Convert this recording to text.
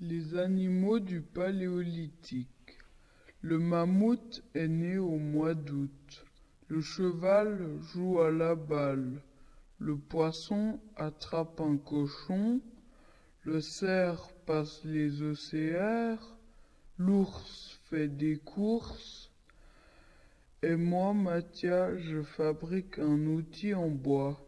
Les animaux du Paléolithique. Le mammouth est né au mois d'août. Le cheval joue à la balle. Le poisson attrape un cochon. Le cerf passe les océaires. L'ours fait des courses. Et moi, Mathia, je fabrique un outil en bois.